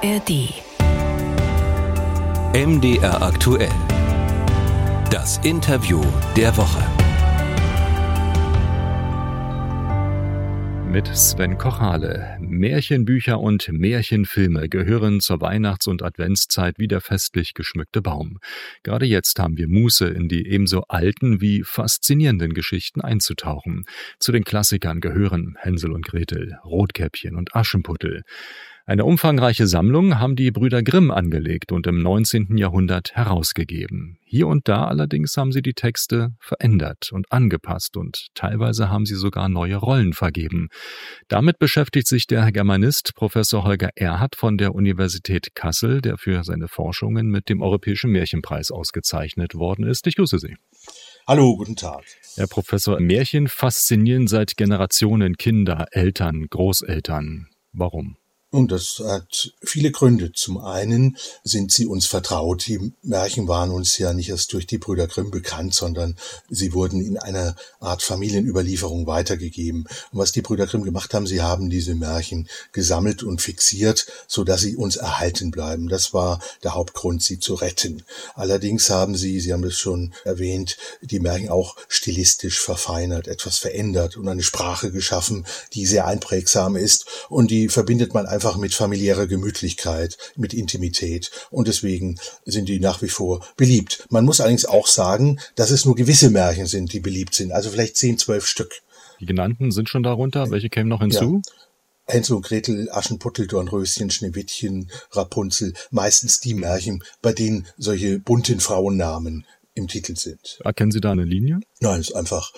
ARD. MDR aktuell. Das Interview der Woche. Mit Sven Kochale. Märchenbücher und Märchenfilme gehören zur Weihnachts- und Adventszeit wie der festlich geschmückte Baum. Gerade jetzt haben wir Muße, in die ebenso alten wie faszinierenden Geschichten einzutauchen. Zu den Klassikern gehören Hänsel und Gretel, Rotkäppchen und Aschenputtel. Eine umfangreiche Sammlung haben die Brüder Grimm angelegt und im 19. Jahrhundert herausgegeben. Hier und da allerdings haben sie die Texte verändert und angepasst und teilweise haben sie sogar neue Rollen vergeben. Damit beschäftigt sich der Germanist Professor Holger Erhardt von der Universität Kassel, der für seine Forschungen mit dem Europäischen Märchenpreis ausgezeichnet worden ist. Ich grüße Sie. Hallo, guten Tag. Herr Professor, Märchen faszinieren seit Generationen Kinder, Eltern, Großeltern. Warum? Und das hat viele Gründe. Zum einen sind sie uns vertraut. Die Märchen waren uns ja nicht erst durch die Brüder Grimm bekannt, sondern sie wurden in einer Art Familienüberlieferung weitergegeben. Und was die Brüder Grimm gemacht haben, sie haben diese Märchen gesammelt und fixiert, so dass sie uns erhalten bleiben. Das war der Hauptgrund, sie zu retten. Allerdings haben sie, Sie haben es schon erwähnt, die Märchen auch stilistisch verfeinert, etwas verändert und eine Sprache geschaffen, die sehr einprägsam ist und die verbindet man einfach mit familiärer Gemütlichkeit, mit Intimität und deswegen sind die nach wie vor beliebt. Man muss allerdings auch sagen, dass es nur gewisse Märchen sind, die beliebt sind, also vielleicht zehn, zwölf Stück. Die genannten sind schon darunter. Welche kämen noch hinzu? Ja. Hänsel und Gretel, Aschenputtel, Dornröschen, Schneewittchen, Rapunzel, meistens die Märchen, bei denen solche bunten Frauennamen im Titel sind. Erkennen Sie da eine Linie? Nein, es ist einfach,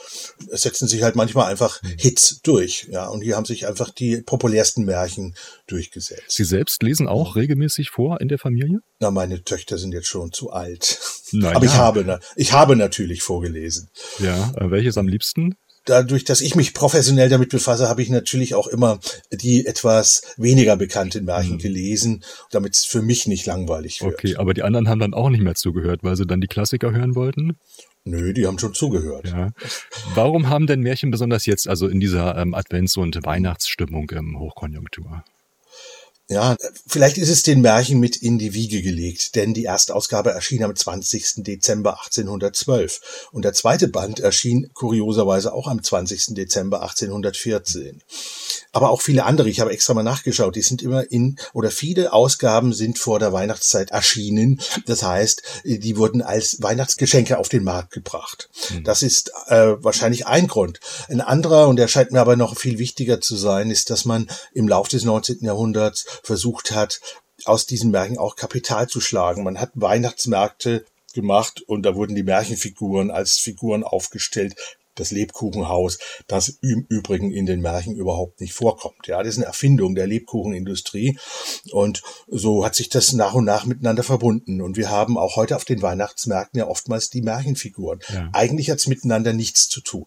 es setzen sich halt manchmal einfach Hits durch, ja, und hier haben sich einfach die populärsten Märchen durchgesetzt. Sie selbst lesen auch regelmäßig vor in der Familie? Na, meine Töchter sind jetzt schon zu alt. Naja. Aber ich habe, ich habe natürlich vorgelesen. Ja, äh, welches am liebsten? Dadurch, dass ich mich professionell damit befasse, habe ich natürlich auch immer die etwas weniger bekannten Märchen mhm. gelesen, damit es für mich nicht langweilig wird. Okay, aber die anderen haben dann auch nicht mehr zugehört, weil sie dann die Klassiker hören wollten? Nö, die haben schon zugehört. Ja. Warum haben denn Märchen besonders jetzt, also in dieser ähm, Advents- und Weihnachtsstimmung im Hochkonjunktur? Ja, vielleicht ist es den Märchen mit in die Wiege gelegt, denn die Erstausgabe erschien am 20. Dezember 1812 und der zweite Band erschien kurioserweise auch am 20. Dezember 1814 aber auch viele andere. Ich habe extra mal nachgeschaut. Die sind immer in oder viele Ausgaben sind vor der Weihnachtszeit erschienen. Das heißt, die wurden als Weihnachtsgeschenke auf den Markt gebracht. Mhm. Das ist äh, wahrscheinlich ein Grund. Ein anderer, und der scheint mir aber noch viel wichtiger zu sein, ist, dass man im Laufe des 19. Jahrhunderts versucht hat, aus diesen Märchen auch Kapital zu schlagen. Man hat Weihnachtsmärkte gemacht und da wurden die Märchenfiguren als Figuren aufgestellt, das Lebkuchenhaus, das im Übrigen in den Märchen überhaupt nicht vorkommt. Ja, das ist eine Erfindung der Lebkuchenindustrie und so hat sich das nach und nach miteinander verbunden und wir haben auch heute auf den Weihnachtsmärkten ja oftmals die Märchenfiguren. Ja. Eigentlich hat es miteinander nichts zu tun.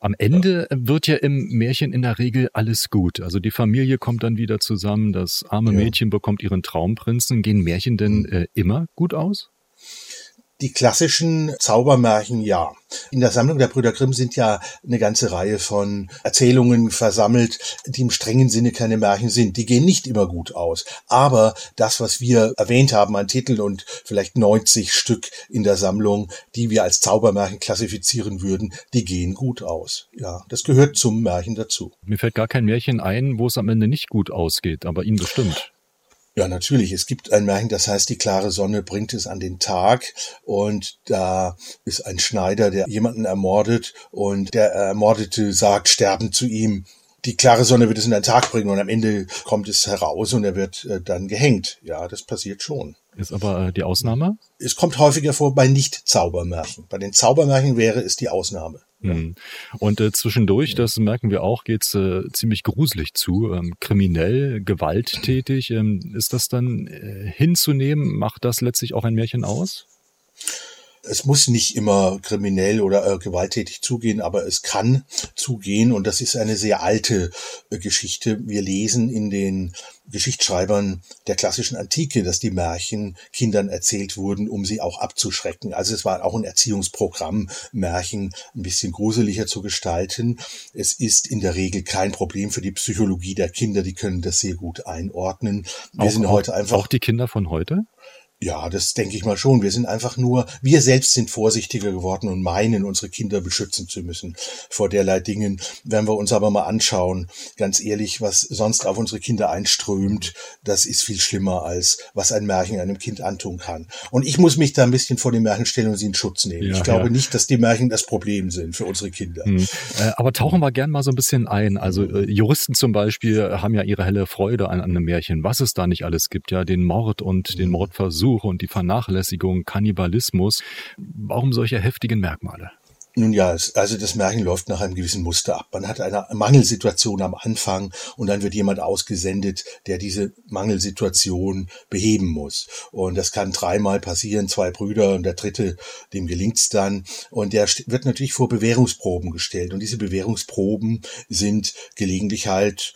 Am Ende wird ja im Märchen in der Regel alles gut. Also die Familie kommt dann wieder zusammen, das arme ja. Mädchen bekommt ihren Traumprinzen. Gehen Märchen denn äh, immer gut aus? Die klassischen Zaubermärchen, ja. In der Sammlung der Brüder Grimm sind ja eine ganze Reihe von Erzählungen versammelt, die im strengen Sinne keine Märchen sind. Die gehen nicht immer gut aus. Aber das, was wir erwähnt haben an Titeln und vielleicht 90 Stück in der Sammlung, die wir als Zaubermärchen klassifizieren würden, die gehen gut aus. Ja, das gehört zum Märchen dazu. Mir fällt gar kein Märchen ein, wo es am Ende nicht gut ausgeht, aber Ihnen bestimmt. Ja, natürlich. Es gibt ein Märchen, das heißt, die klare Sonne bringt es an den Tag. Und da ist ein Schneider, der jemanden ermordet und der Ermordete sagt, sterben zu ihm. Die klare Sonne wird es in den Tag bringen und am Ende kommt es heraus und er wird äh, dann gehängt. Ja, das passiert schon. Ist aber äh, die Ausnahme? Es kommt häufiger vor bei Nicht-Zaubermärchen. Bei den Zaubermärchen wäre es die Ausnahme. Mhm. Und äh, zwischendurch, das merken wir auch, geht's äh, ziemlich gruselig zu, ähm, kriminell, gewalttätig. Ähm, ist das dann äh, hinzunehmen? Macht das letztlich auch ein Märchen aus? Es muss nicht immer kriminell oder äh, gewalttätig zugehen, aber es kann zugehen und das ist eine sehr alte äh, Geschichte. Wir lesen in den Geschichtsschreibern der klassischen Antike, dass die Märchen Kindern erzählt wurden, um sie auch abzuschrecken. Also es war auch ein Erziehungsprogramm, Märchen ein bisschen gruseliger zu gestalten. Es ist in der Regel kein Problem für die Psychologie der Kinder, die können das sehr gut einordnen. Wir auch, sind heute einfach. Auch die Kinder von heute? Ja, das denke ich mal schon. Wir sind einfach nur, wir selbst sind vorsichtiger geworden und meinen, unsere Kinder beschützen zu müssen vor derlei Dingen. Wenn wir uns aber mal anschauen, ganz ehrlich, was sonst auf unsere Kinder einströmt, das ist viel schlimmer als was ein Märchen einem Kind antun kann. Und ich muss mich da ein bisschen vor die Märchen stellen und sie in Schutz nehmen. Ja, ich glaube ja. nicht, dass die Märchen das Problem sind für unsere Kinder. Hm. Äh, aber tauchen wir gern mal so ein bisschen ein. Also äh, Juristen zum Beispiel haben ja ihre helle Freude an, an einem Märchen, was es da nicht alles gibt. Ja, den Mord und den hm. Mordversuch Tierversuche und die Vernachlässigung, Kannibalismus. Warum solche heftigen Merkmale? Nun ja, also das Märchen läuft nach einem gewissen Muster ab. Man hat eine Mangelsituation am Anfang und dann wird jemand ausgesendet, der diese Mangelsituation beheben muss. Und das kann dreimal passieren, zwei Brüder und der dritte, dem gelingt's dann. Und der wird natürlich vor Bewährungsproben gestellt. Und diese Bewährungsproben sind gelegentlich halt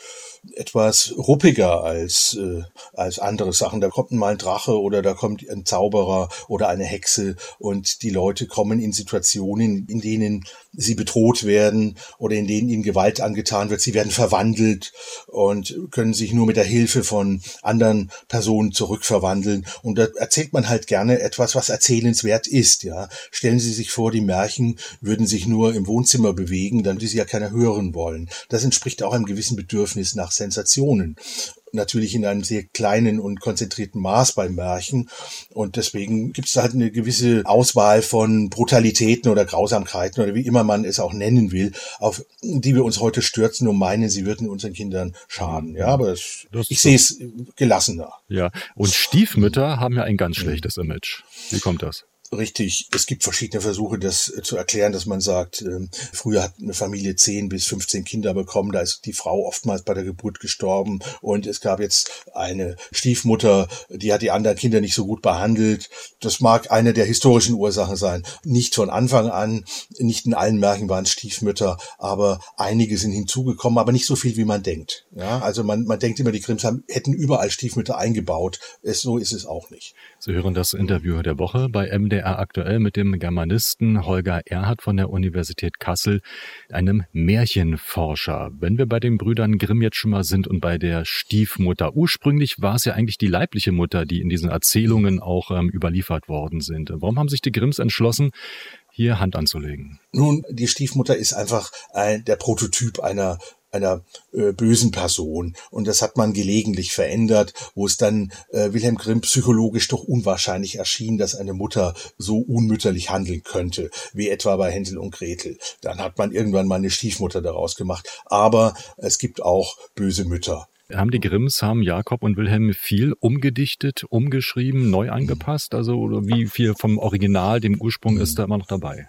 etwas ruppiger als, äh, als andere Sachen. Da kommt mal ein Drache oder da kommt ein Zauberer oder eine Hexe und die Leute kommen in Situationen, in denen sie bedroht werden oder in denen ihnen Gewalt angetan wird. Sie werden verwandelt und können sich nur mit der Hilfe von anderen Personen zurückverwandeln. Und da erzählt man halt gerne etwas, was erzählenswert ist. Ja, stellen Sie sich vor, die Märchen würden sich nur im Wohnzimmer bewegen, dann würde sie ja keiner hören wollen. Das entspricht auch einem gewissen Bedürfnis nach Sensationen natürlich in einem sehr kleinen und konzentrierten Maß beim Märchen. Und deswegen gibt es halt eine gewisse Auswahl von Brutalitäten oder Grausamkeiten oder wie immer man es auch nennen will, auf die wir uns heute stürzen und meinen, sie würden unseren Kindern schaden. Ja, aber es, ich sehe es gelassener. Ja, und Stiefmütter haben ja ein ganz schlechtes Image. Wie kommt das? Richtig, es gibt verschiedene Versuche, das zu erklären, dass man sagt, äh, früher hat eine Familie 10 bis 15 Kinder bekommen, da ist die Frau oftmals bei der Geburt gestorben und es gab jetzt eine Stiefmutter, die hat die anderen Kinder nicht so gut behandelt. Das mag eine der historischen Ursachen sein. Nicht von Anfang an, nicht in allen Märchen waren es Stiefmütter, aber einige sind hinzugekommen, aber nicht so viel, wie man denkt. Ja, also man, man denkt immer, die haben, hätten überall Stiefmütter eingebaut. Es, so ist es auch nicht. Sie hören das Interview der Woche bei MDR aktuell mit dem Germanisten Holger Erhard von der Universität Kassel, einem Märchenforscher. Wenn wir bei den Brüdern Grimm jetzt schon mal sind und bei der Stiefmutter. Ursprünglich war es ja eigentlich die leibliche Mutter, die in diesen Erzählungen auch ähm, überliefert worden sind. Warum haben sich die Grimms entschlossen, hier Hand anzulegen? Nun, die Stiefmutter ist einfach ein, der Prototyp einer einer äh, bösen Person. Und das hat man gelegentlich verändert, wo es dann äh, Wilhelm Grimm psychologisch doch unwahrscheinlich erschien, dass eine Mutter so unmütterlich handeln könnte, wie etwa bei Hänsel und Gretel. Dann hat man irgendwann mal eine Stiefmutter daraus gemacht. Aber es gibt auch böse Mütter. Haben die Grimms, haben Jakob und Wilhelm viel umgedichtet, umgeschrieben, neu angepasst? Also wie viel vom Original, dem Ursprung ist da immer noch dabei?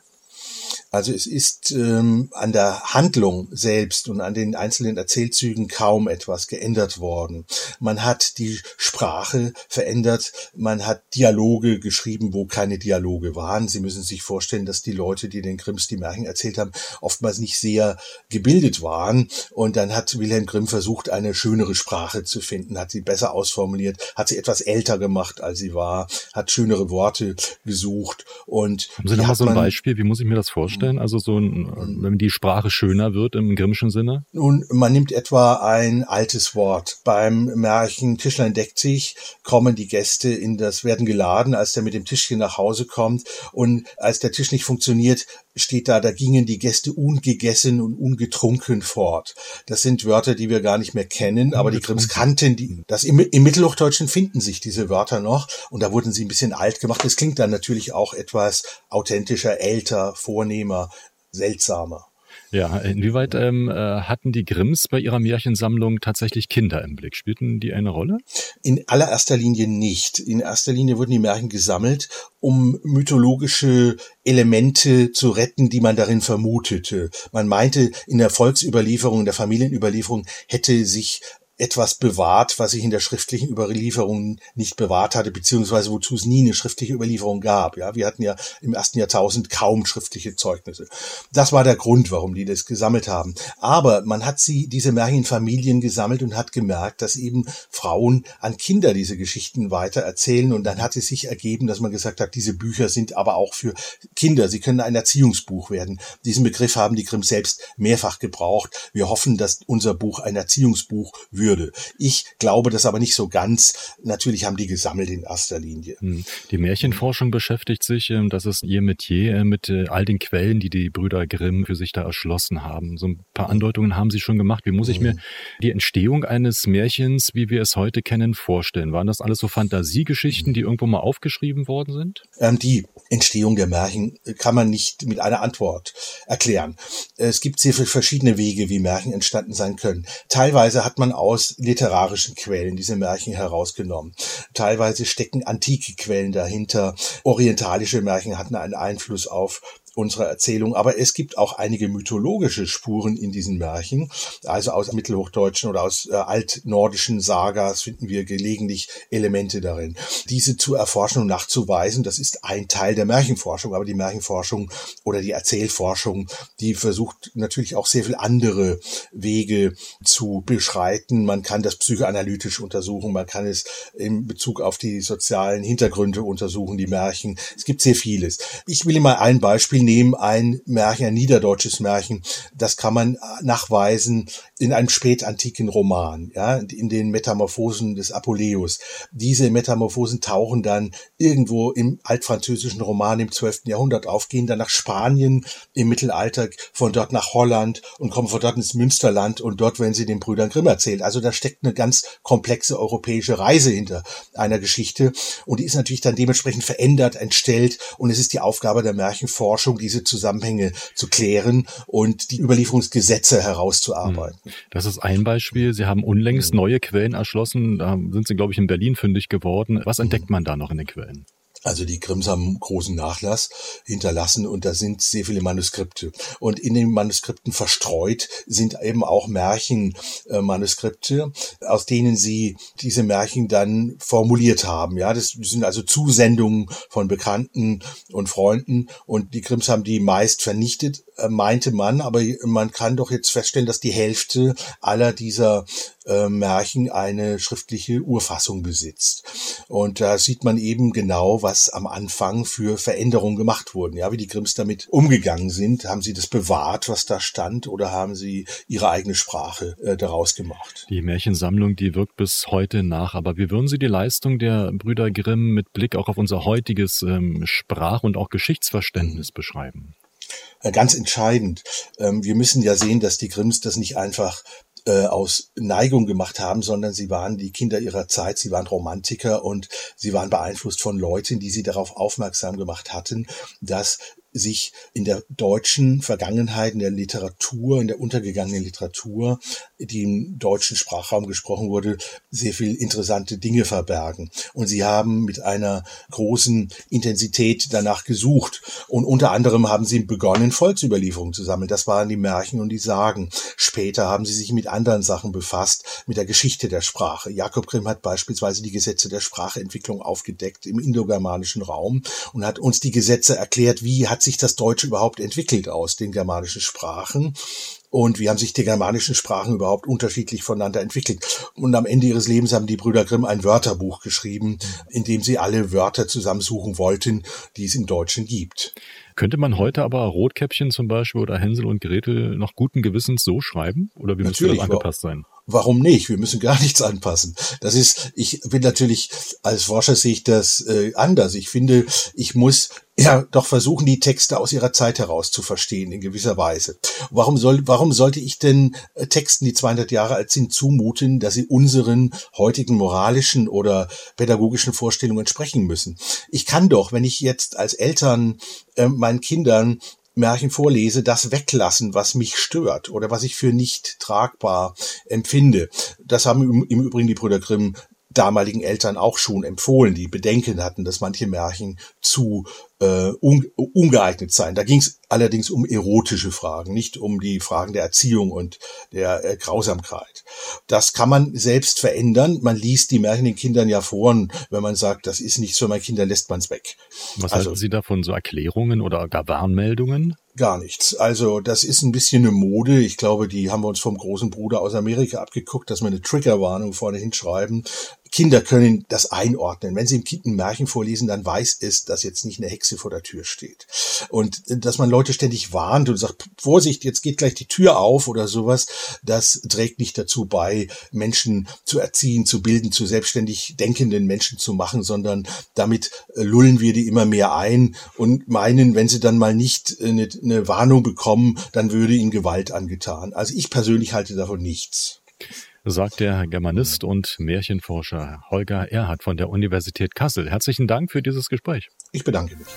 Also es ist ähm, an der Handlung selbst und an den einzelnen Erzählzügen kaum etwas geändert worden. Man hat die Sprache verändert, man hat Dialoge geschrieben, wo keine Dialoge waren. Sie müssen sich vorstellen, dass die Leute, die den Grimms die Märchen erzählt haben, oftmals nicht sehr gebildet waren. Und dann hat Wilhelm Grimm versucht, eine schönere Sprache zu finden, hat sie besser ausformuliert, hat sie etwas älter gemacht, als sie war, hat schönere Worte gesucht. Und haben Sie noch mal so ein Beispiel? Wie muss ich mir das vorstellen? Vorstellen? Also so, ein, wenn die Sprache schöner wird im Grimmschen Sinne? Nun, man nimmt etwa ein altes Wort. Beim Märchen Tischlein deckt sich, kommen die Gäste in das, werden geladen, als der mit dem Tischchen nach Hause kommt und als der Tisch nicht funktioniert, steht da, da gingen die Gäste ungegessen und ungetrunken fort. Das sind Wörter, die wir gar nicht mehr kennen, aber die Grimms kannten die. Das im, im Mittelhochdeutschen finden sich diese Wörter noch und da wurden sie ein bisschen alt gemacht. Das klingt dann natürlich auch etwas authentischer, älter, vornehmer, seltsamer. Ja, inwieweit ähm, äh, hatten die Grimms bei ihrer Märchensammlung tatsächlich Kinder im Blick? Spielten die eine Rolle? In allererster Linie nicht. In erster Linie wurden die Märchen gesammelt, um mythologische Elemente zu retten, die man darin vermutete. Man meinte, in der Volksüberlieferung, in der Familienüberlieferung hätte sich etwas bewahrt, was sich in der schriftlichen Überlieferung nicht bewahrt hatte, beziehungsweise wozu es nie eine schriftliche Überlieferung gab. Ja, wir hatten ja im ersten Jahrtausend kaum schriftliche Zeugnisse. Das war der Grund, warum die das gesammelt haben. Aber man hat sie, diese Märchenfamilien gesammelt und hat gemerkt, dass eben Frauen an Kinder diese Geschichten weiter erzählen. Und dann hat es sich ergeben, dass man gesagt hat, diese Bücher sind aber auch für Kinder. Sie können ein Erziehungsbuch werden. Diesen Begriff haben die Grimm selbst mehrfach gebraucht. Wir hoffen, dass unser Buch ein Erziehungsbuch wird würde. Ich glaube das aber nicht so ganz. Natürlich haben die gesammelt in erster Linie. Hm. Die Märchenforschung beschäftigt sich, ähm, das ist ihr Metier, äh, mit äh, all den Quellen, die die Brüder Grimm für sich da erschlossen haben. So ein paar Andeutungen haben sie schon gemacht. Wie muss ich mir hm. die Entstehung eines Märchens, wie wir es heute kennen, vorstellen? Waren das alles so Fantasiegeschichten, die irgendwo mal aufgeschrieben worden sind? Ähm, die Entstehung der Märchen kann man nicht mit einer Antwort erklären. Es gibt sehr viele verschiedene Wege, wie Märchen entstanden sein können. Teilweise hat man aus aus literarischen Quellen diese Märchen herausgenommen. Teilweise stecken antike Quellen dahinter. Orientalische Märchen hatten einen Einfluss auf unserer Erzählung. Aber es gibt auch einige mythologische Spuren in diesen Märchen. Also aus mittelhochdeutschen oder aus äh, altnordischen Sagas finden wir gelegentlich Elemente darin. Diese zu erforschen und nachzuweisen, das ist ein Teil der Märchenforschung. Aber die Märchenforschung oder die Erzählforschung, die versucht natürlich auch sehr viel andere Wege zu beschreiten. Man kann das psychoanalytisch untersuchen. Man kann es in Bezug auf die sozialen Hintergründe untersuchen, die Märchen. Es gibt sehr vieles. Ich will Ihnen mal ein Beispiel nehmen ein Märchen, ein niederdeutsches Märchen, das kann man nachweisen in einem spätantiken Roman, ja, in den Metamorphosen des Apuleius. Diese Metamorphosen tauchen dann irgendwo im altfranzösischen Roman im 12. Jahrhundert auf, gehen dann nach Spanien im Mittelalter, von dort nach Holland und kommen von dort ins Münsterland und dort werden sie den Brüdern Grimm erzählt. Also da steckt eine ganz komplexe europäische Reise hinter einer Geschichte und die ist natürlich dann dementsprechend verändert, entstellt und es ist die Aufgabe der Märchenforschung, diese Zusammenhänge zu klären und die Überlieferungsgesetze herauszuarbeiten. Hm. Das ist ein Beispiel. Sie haben unlängst neue Quellen erschlossen. Da sind Sie, glaube ich, in Berlin fündig geworden. Was entdeckt hm. man da noch in den Quellen? Also die Grimms haben großen Nachlass hinterlassen und da sind sehr viele Manuskripte. Und in den Manuskripten verstreut sind eben auch Märchenmanuskripte, aus denen sie diese Märchen dann formuliert haben. Ja, das sind also Zusendungen von Bekannten und Freunden und die Grimms haben die meist vernichtet, meinte man, aber man kann doch jetzt feststellen, dass die Hälfte aller dieser äh, Märchen eine schriftliche Urfassung besitzt. Und da sieht man eben genau, was am Anfang für Veränderungen gemacht wurden. Ja, wie die Grimms damit umgegangen sind. Haben sie das bewahrt, was da stand, oder haben sie ihre eigene Sprache äh, daraus gemacht? Die Märchensammlung, die wirkt bis heute nach. Aber wie würden Sie die Leistung der Brüder Grimm mit Blick auch auf unser heutiges ähm, Sprach- und auch Geschichtsverständnis beschreiben? Äh, ganz entscheidend. Ähm, wir müssen ja sehen, dass die Grimms das nicht einfach äh, aus Neigung gemacht haben, sondern sie waren die Kinder ihrer Zeit, sie waren Romantiker und sie waren beeinflusst von Leuten, die sie darauf aufmerksam gemacht hatten, dass sich in der deutschen Vergangenheit, in der Literatur, in der untergegangenen Literatur, die im deutschen Sprachraum gesprochen wurde, sehr viel interessante Dinge verbergen. Und sie haben mit einer großen Intensität danach gesucht. Und unter anderem haben sie begonnen, Volksüberlieferungen zu sammeln. Das waren die Märchen und die Sagen. Später haben sie sich mit anderen Sachen befasst, mit der Geschichte der Sprache. Jakob Grimm hat beispielsweise die Gesetze der Spracheentwicklung aufgedeckt im indogermanischen Raum und hat uns die Gesetze erklärt, wie hat sich das Deutsche überhaupt entwickelt aus den germanischen Sprachen und wie haben sich die germanischen Sprachen überhaupt unterschiedlich voneinander entwickelt. Und am Ende ihres Lebens haben die Brüder Grimm ein Wörterbuch geschrieben, in dem sie alle Wörter zusammensuchen wollten, die es im Deutschen gibt. Könnte man heute aber Rotkäppchen zum Beispiel oder Hänsel und Gretel noch guten Gewissens so schreiben? Oder wie müsste das angepasst sein? Warum nicht? Wir müssen gar nichts anpassen. Das ist, ich bin natürlich, als Forscher sehe ich das äh, anders. Ich finde, ich muss ja doch versuchen, die Texte aus ihrer Zeit heraus zu verstehen, in gewisser Weise. Warum soll, warum sollte ich denn äh, Texten, die 200 Jahre alt sind, zumuten, dass sie unseren heutigen moralischen oder pädagogischen Vorstellungen entsprechen müssen? Ich kann doch, wenn ich jetzt als Eltern äh, meinen Kindern Märchen vorlese, das weglassen, was mich stört oder was ich für nicht tragbar empfinde. Das haben im Übrigen die Brüder Grimm damaligen Eltern auch schon empfohlen, die Bedenken hatten, dass manche Märchen zu äh, un ungeeignet seien. Da ging es allerdings um erotische Fragen, nicht um die Fragen der Erziehung und der äh, Grausamkeit. Das kann man selbst verändern. Man liest die Märchen den Kindern ja vor, wenn man sagt, das ist nichts für meine Kinder, lässt man es weg. Was also, halten Sie davon, so Erklärungen oder gar Warnmeldungen? Gar nichts. Also das ist ein bisschen eine Mode. Ich glaube, die haben wir uns vom großen Bruder aus Amerika abgeguckt, dass wir eine Triggerwarnung vorne hinschreiben. Kinder können das einordnen. Wenn sie im Kind ein Märchen vorlesen, dann weiß es, dass jetzt nicht eine Hexe vor der Tür steht. Und dass man Leute ständig warnt und sagt, Vorsicht, jetzt geht gleich die Tür auf oder sowas, das trägt nicht dazu bei, Menschen zu erziehen, zu bilden, zu selbstständig denkenden Menschen zu machen, sondern damit lullen wir die immer mehr ein und meinen, wenn sie dann mal nicht eine, eine Warnung bekommen, dann würde ihnen Gewalt angetan. Also ich persönlich halte davon nichts sagt der Germanist und Märchenforscher Holger Erhard von der Universität Kassel. Herzlichen Dank für dieses Gespräch. Ich bedanke mich.